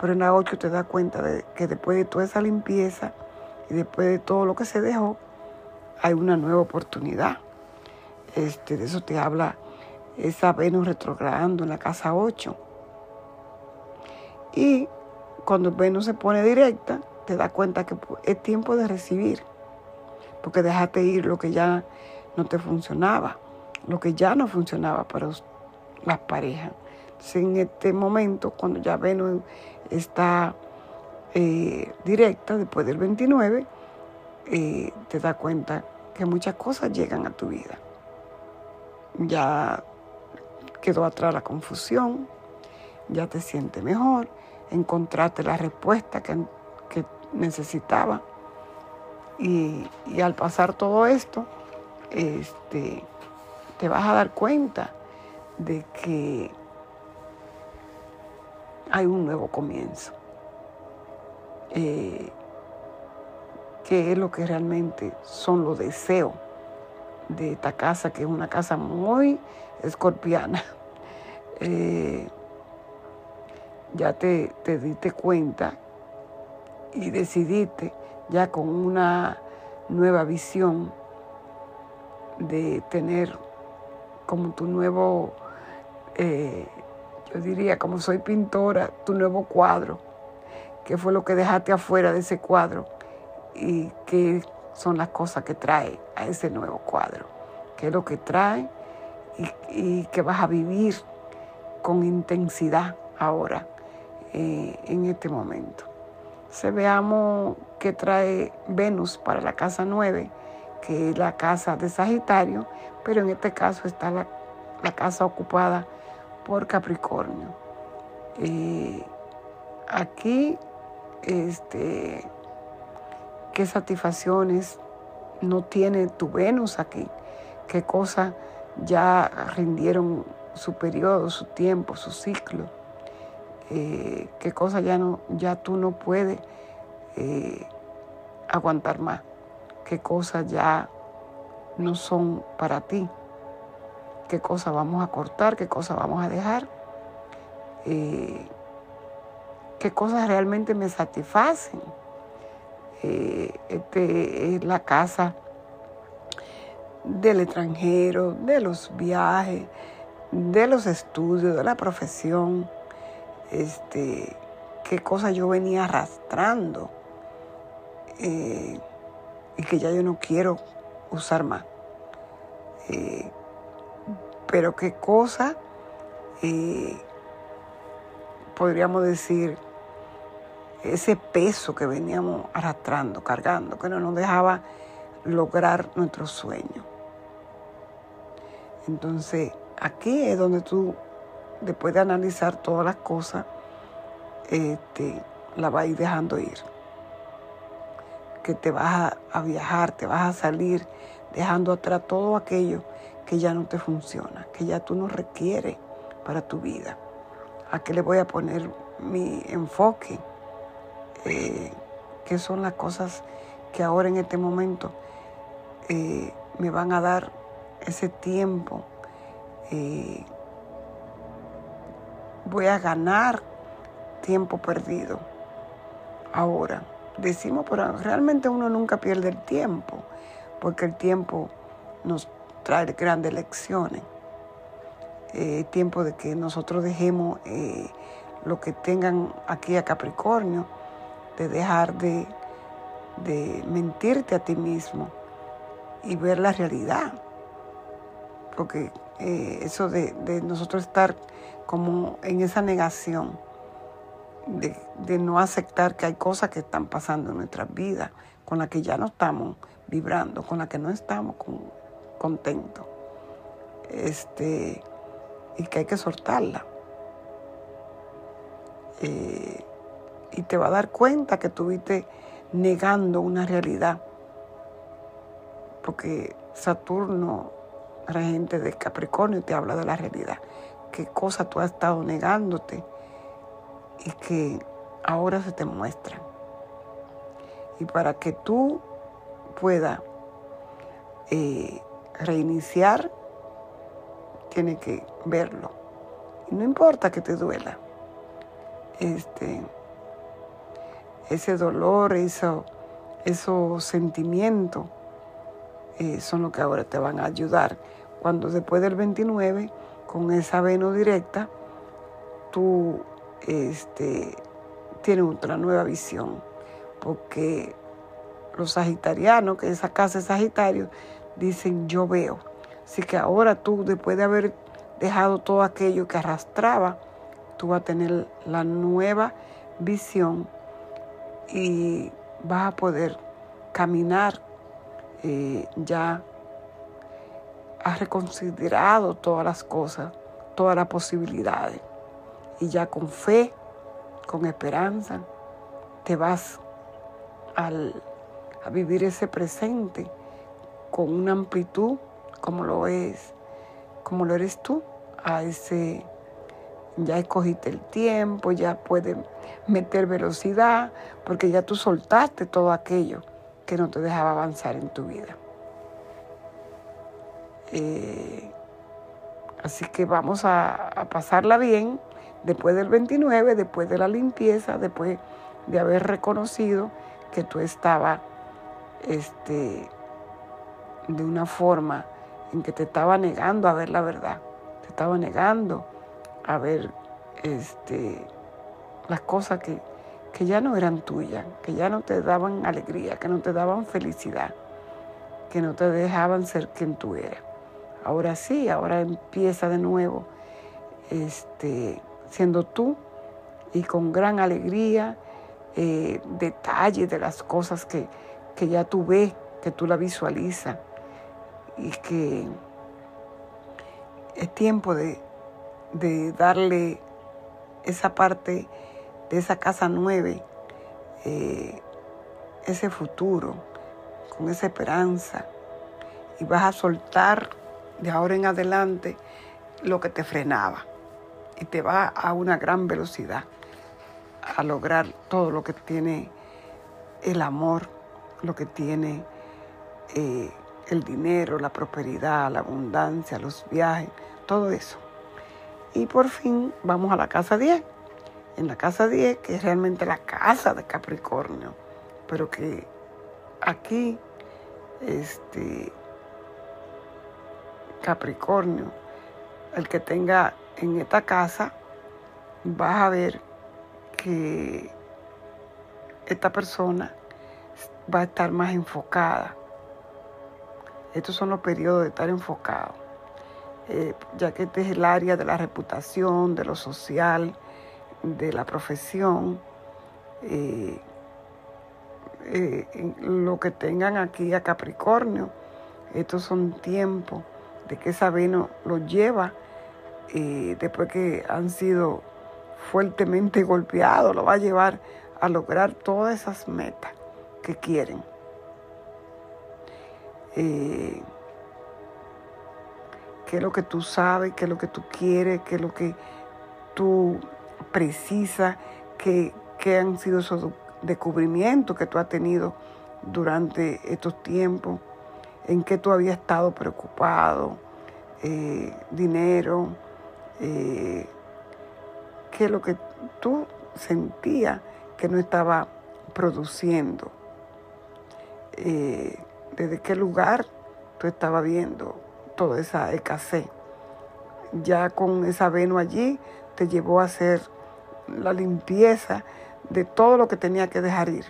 pero en las 8 te das cuenta de que después de toda esa limpieza y después de todo lo que se dejó, hay una nueva oportunidad. Este, de eso te habla esa Venus retrogradando en la casa 8. Y cuando Venus se pone directa, te das cuenta que es tiempo de recibir, porque dejaste ir lo que ya no te funcionaba, lo que ya no funcionaba para las parejas. En este momento, cuando ya Venus está eh, directa, después del 29, eh, te das cuenta que muchas cosas llegan a tu vida. Ya quedó atrás la confusión, ya te sientes mejor, encontraste la respuesta que necesitaba. Y, al pasar todo esto, este, te vas a dar cuenta de que hay un nuevo comienzo. Eh, que es lo que realmente son los deseos de esta casa, que es una casa muy escorpiana. (laughs) Eh, ya te, te diste cuenta y decidiste ya con una nueva visión de tener como tu nuevo, eh, yo diría, como soy pintora, tu nuevo cuadro, qué fue lo que dejaste afuera de ese cuadro y qué son las cosas que trae a ese nuevo cuadro, qué es lo que trae y, que vas a vivir con intensidad ahora eh, en este momento. Se veamos qué trae Venus para la casa 9, que es la casa de Sagitario, pero en este caso está la, casa ocupada por Capricornio. Eh, aquí, este, qué satisfacciones no tiene tu Venus aquí, qué cosas ya rindieron su periodo, su tiempo, su ciclo. Eh, qué cosas ya, no, ya tú no puedes eh, aguantar más, qué cosas ya no son para ti, qué cosas vamos a cortar, qué cosas vamos a dejar, eh, qué cosas realmente me satisfacen. este es la casa del extranjero, de los viajes, de los estudios, de la profesión, este, qué cosas yo venía arrastrando eh, y que ya yo no quiero usar más. Eh, pero qué cosa eh, podríamos decir ese peso que veníamos arrastrando, cargando, que no nos dejaba lograr nuestro sueño. Entonces, aquí es donde tú, después de analizar todas las cosas, este, la vas a ir dejando ir. Que te vas a, viajar, te vas a salir dejando atrás todo aquello que ya no te funciona, que ya tú no requieres para tu vida. ¿A qué le voy a poner mi enfoque? Eh, ¿Qué son las cosas que ahora en este momento eh, me van a dar ese tiempo? Eh, voy a ganar tiempo perdido. Ahora, decimos, pero realmente uno nunca pierde el tiempo, porque el tiempo nos trae grandes lecciones. Eh, tiempo de que nosotros dejemos eh, lo que tengan aquí a Capricornio, de dejar de, de mentirte a ti mismo y ver la realidad. Porque eh, eso de, de nosotros estar como en esa negación, de, no aceptar que hay cosas que están pasando en nuestras vidas, con las que ya no estamos vibrando, con las que no estamos contentos. Este, y que hay que soltarla. Eh, y te va a dar cuenta que estuviste negando una realidad. Porque Saturno, regente de Capricornio, te habla de la realidad. ¿Qué cosa tú has estado negándote? y que ahora se te muestran. Y para que tú puedas eh, reiniciar, tienes que verlo. Y no importa que te duela. Este, ese dolor, eso, esos sentimientos eh, son los que ahora te van a ayudar. Cuando después del 29, con esa veno directa, tú este, tienen otra nueva visión, porque los sagitarianos, que esa casa es Sagitario, dicen yo veo. Así que ahora tú, después de haber dejado todo aquello que arrastraba, tú vas a tener la nueva visión y vas a poder caminar eh, ya has reconsiderado todas las cosas, todas las posibilidades y ya con fe, con esperanza, te vas a vivir ese presente con una amplitud como lo es, como lo eres tú, a ese ya escogiste el tiempo, ya puedes meter velocidad, porque ya tú soltaste todo aquello que no te dejaba avanzar en tu vida. Eh, así que vamos a pasarla bien después del 29, después de la limpieza, después de haber reconocido que tú estabas este, de una forma en que te estaba negando a ver la verdad, te estaba negando a ver este, las cosas que, que ya no eran tuyas, que ya no te daban alegría, que no te daban felicidad, que no te dejaban ser quien tú eras. Ahora sí, ahora empieza de nuevo este, siendo tú y con gran alegría, eh, detalles de las cosas que, ya tú ves, que tú la visualizas y que es tiempo de, darle esa parte de esa casa nueva, eh, ese futuro, con esa esperanza. Y vas a soltar de ahora en adelante lo que te frenaba y te va a una gran velocidad a lograr todo lo que tiene el amor, lo que tiene eh, el dinero, la prosperidad, la abundancia, los viajes, todo eso. Y por fin vamos a la casa 10. En la casa 10, que es realmente la casa de Capricornio, pero que aquí, este, Capricornio, el que tenga en esta casa, vas a ver que esta persona va a estar más enfocada. Estos son los periodos de estar enfocado, eh, ya que este es el área de la reputación, de lo social, de la profesión. Eh, eh, lo que tengan aquí a Capricornio, estos son tiempos de que esa Venus lo lleva después que han sido fuertemente (laughs) golpeados, lo va a llevar a lograr todas esas metas que quieren. Qué es lo que tú sabes, qué es lo que tú quieres, qué es lo que tú precisas, qué, han sido esos descubrimientos que tú has tenido durante estos tiempos, en qué tú habías estado preocupado, eh, dinero, eh, qué es lo que tú sentías que no estaba produciendo. Eh, desde qué lugar tú estabas viendo toda esa escasez. Ya con esa veno allí te llevó a hacer la limpieza de todo lo que tenía que dejar ir.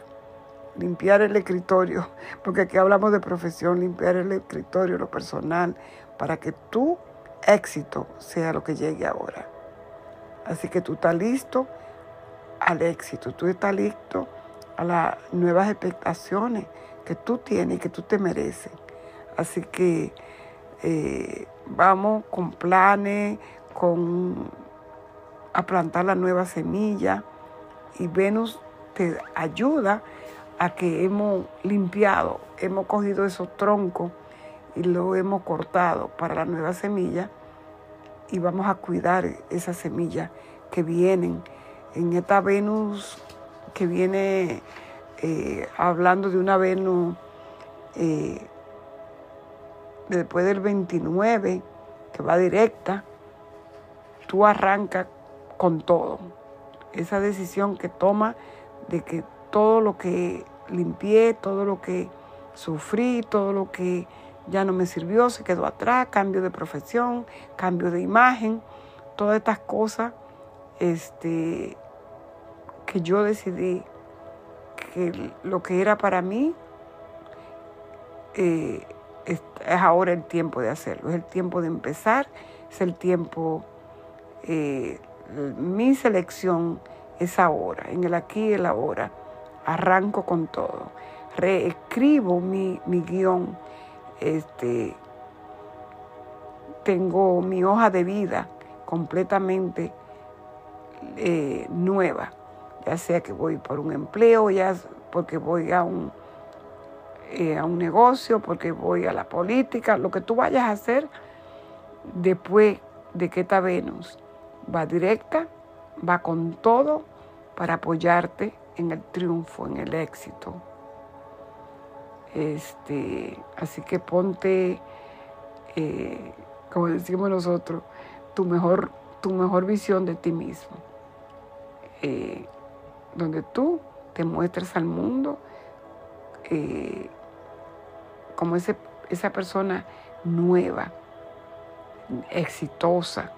Limpiar el escritorio, (laughs) porque aquí hablamos de profesión, limpiar el escritorio, lo personal, para que tu éxito sea lo que llegue ahora. Así que tú estás listo al éxito, tú estás listo a las nuevas expectaciones que tú tienes que tú te mereces. Así que eh, vamos con planes, con a plantar la nueva semilla. Y Venus te ayuda a que hemos limpiado, hemos cogido esos troncos y lo hemos cortado para la nueva semilla. Y vamos a cuidar esas semillas que vienen. En esta Venus que viene eh, hablando de una Venus eh, después del 29, que va directa, tú arrancas con todo. Esa decisión que toma de que todo lo que limpié, todo lo que sufrí, todo lo que ya no me sirvió, se quedó atrás, cambio de profesión, cambio de imagen, todas estas cosas este, que yo decidí que lo que era para mí eh, es, ahora el tiempo de hacerlo, es el tiempo de empezar, es el tiempo, eh, mi selección es ahora, en el aquí y el ahora, arranco con todo, reescribo mi, mi guion, este, tengo mi hoja de vida completamente eh, nueva, ya sea que voy por un empleo, ya porque voy a un, eh, a un negocio, porque voy a la política, lo que tú vayas a hacer después de que esta Venus va directa, va con todo para apoyarte en el triunfo, en el éxito. Este, así que ponte, eh, como decimos nosotros, tu mejor, tu mejor visión de ti mismo. Eh, donde tú te muestres al mundo eh, como ese, esa persona nueva, exitosa,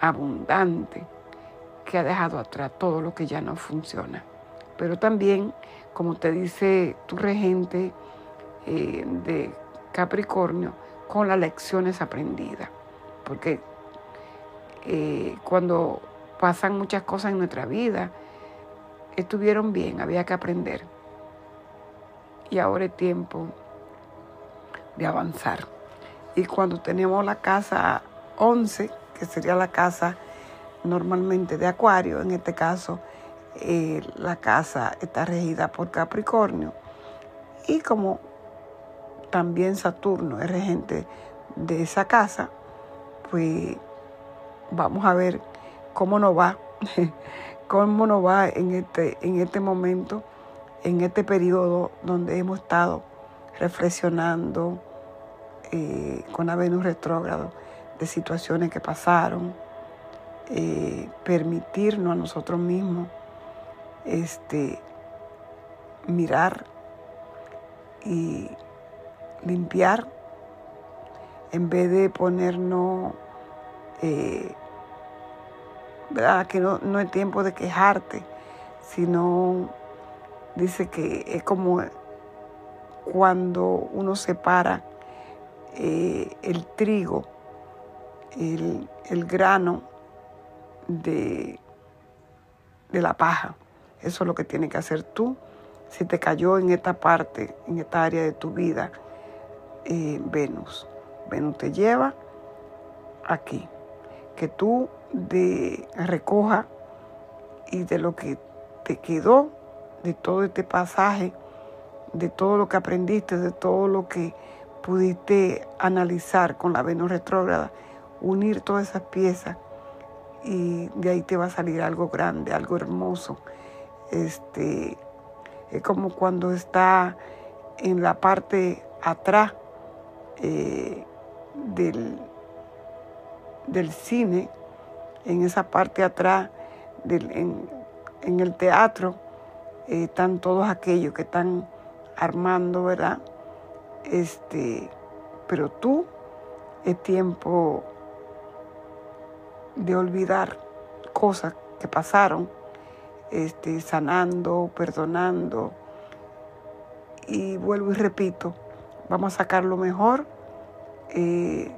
abundante, que ha dejado atrás todo lo que ya no funciona. Pero también, como te dice tu regente eh, de Capricornio, con las lecciones aprendidas. Porque cuando pasan muchas cosas en nuestra vida. Estuvieron bien, había que aprender. Y ahora es tiempo de avanzar. Y cuando tenemos la casa 11, que sería la casa normalmente de Acuario, en este caso eh, la casa está regida por Capricornio. Y como también Saturno es regente de esa casa, pues vamos a ver cómo nos va, cómo nos va en este, en este momento, en este periodo donde hemos estado reflexionando eh, con la Venus retrógrado de situaciones que pasaron, eh, permitirnos a nosotros mismos este, mirar y limpiar en vez de ponernos, eh, ¿verdad? No, no es tiempo de quejarte, sino dice que es como cuando uno separa eh, el trigo, el, el grano de, de la paja. Eso es lo que tienes que hacer tú. Si te cayó en esta parte, en esta área de tu vida, eh, Venus. Venus te lleva aquí. Que tú de, recoja y de lo que te quedó, de todo este pasaje, de todo lo que aprendiste, de todo lo que pudiste analizar con la Venus retrógrada, unir todas esas piezas y de ahí te va a salir algo grande, algo hermoso. Este, es como cuando está en la parte atrás eh, del, del, cine, en esa parte atrás, del, en, el teatro, eh, están todos aquellos que están armando, ¿verdad? Este, pero tú es tiempo de olvidar cosas que pasaron, este, sanando, perdonando. Y vuelvo y repito, vamos a sacar lo mejor eh,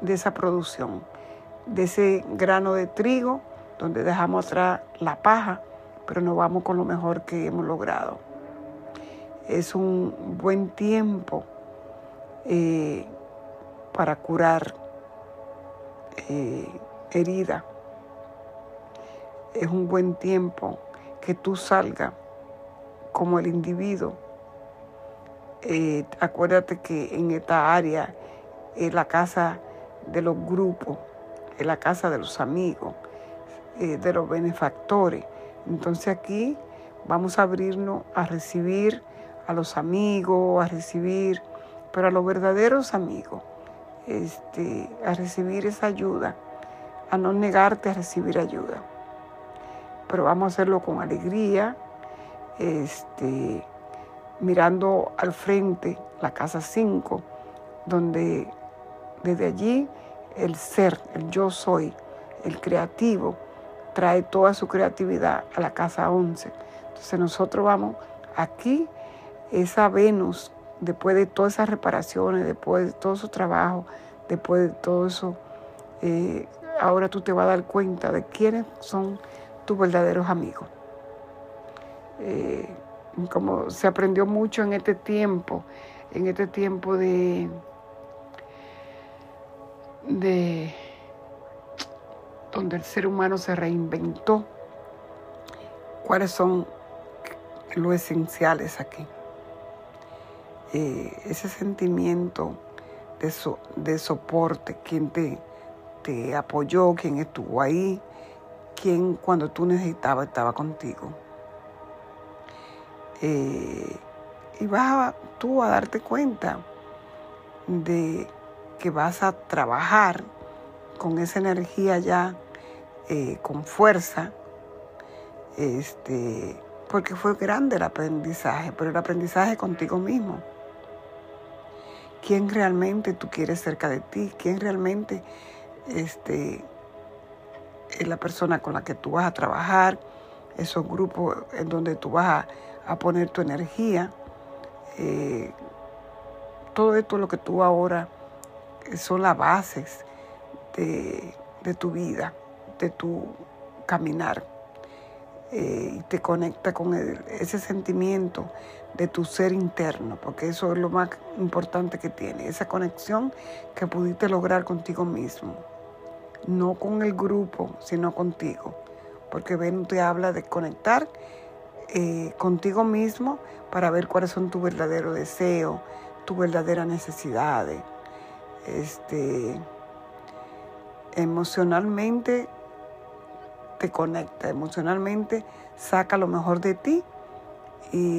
de esa producción, de ese grano de trigo donde dejamos atrás la paja, pero nos vamos con lo mejor que hemos logrado. Es un buen tiempo eh, para curar eh, herida. Es un buen tiempo que tú salgas como el individuo. Eh, acuérdate que en esta área es la casa de los grupos, es la casa de los amigos, eh, de los benefactores. Entonces aquí vamos a abrirnos a recibir a los amigos, a recibir, pero a los verdaderos amigos, este, a recibir esa ayuda a no negarte a recibir ayuda. Pero vamos a hacerlo con alegría, este, mirando al frente la casa 5, donde desde allí el ser, el yo soy, el creativo, trae toda su creatividad a la casa 11. Entonces nosotros vamos aquí, esa Venus, después de todas esas reparaciones, después de todo su trabajo, después de todo eso, eh, ahora tú te vas a dar cuenta de quiénes son tus verdaderos amigos. Eh, como se aprendió mucho en este tiempo, en este tiempo de, de donde el ser humano se reinventó, cuáles son los esenciales aquí. Eh, ese sentimiento de, de soporte, quien te, te apoyó, quien estuvo ahí, quien cuando tú necesitabas estaba contigo. Eh, y vas tú a darte cuenta de que vas a trabajar con esa energía ya, eh, con fuerza, este, porque fue grande el aprendizaje, pero el aprendizaje contigo mismo. ¿Quién realmente tú quieres cerca de ti? ¿Quién realmente este, es la persona con la que tú vas a trabajar, esos grupos en donde tú vas a, poner tu energía. Eh, todo esto lo que tú ahora son las bases de, tu vida, de tu caminar. Eh, y te conecta con ese sentimiento de tu ser interno, porque eso es lo más importante que tiene, esa conexión que pudiste lograr contigo mismo no con el grupo, sino contigo. Porque Venus te habla de conectar eh, contigo mismo para ver cuáles son tus verdaderos deseos, tus verdaderas necesidades. Este, emocionalmente te conecta, emocionalmente saca lo mejor de ti y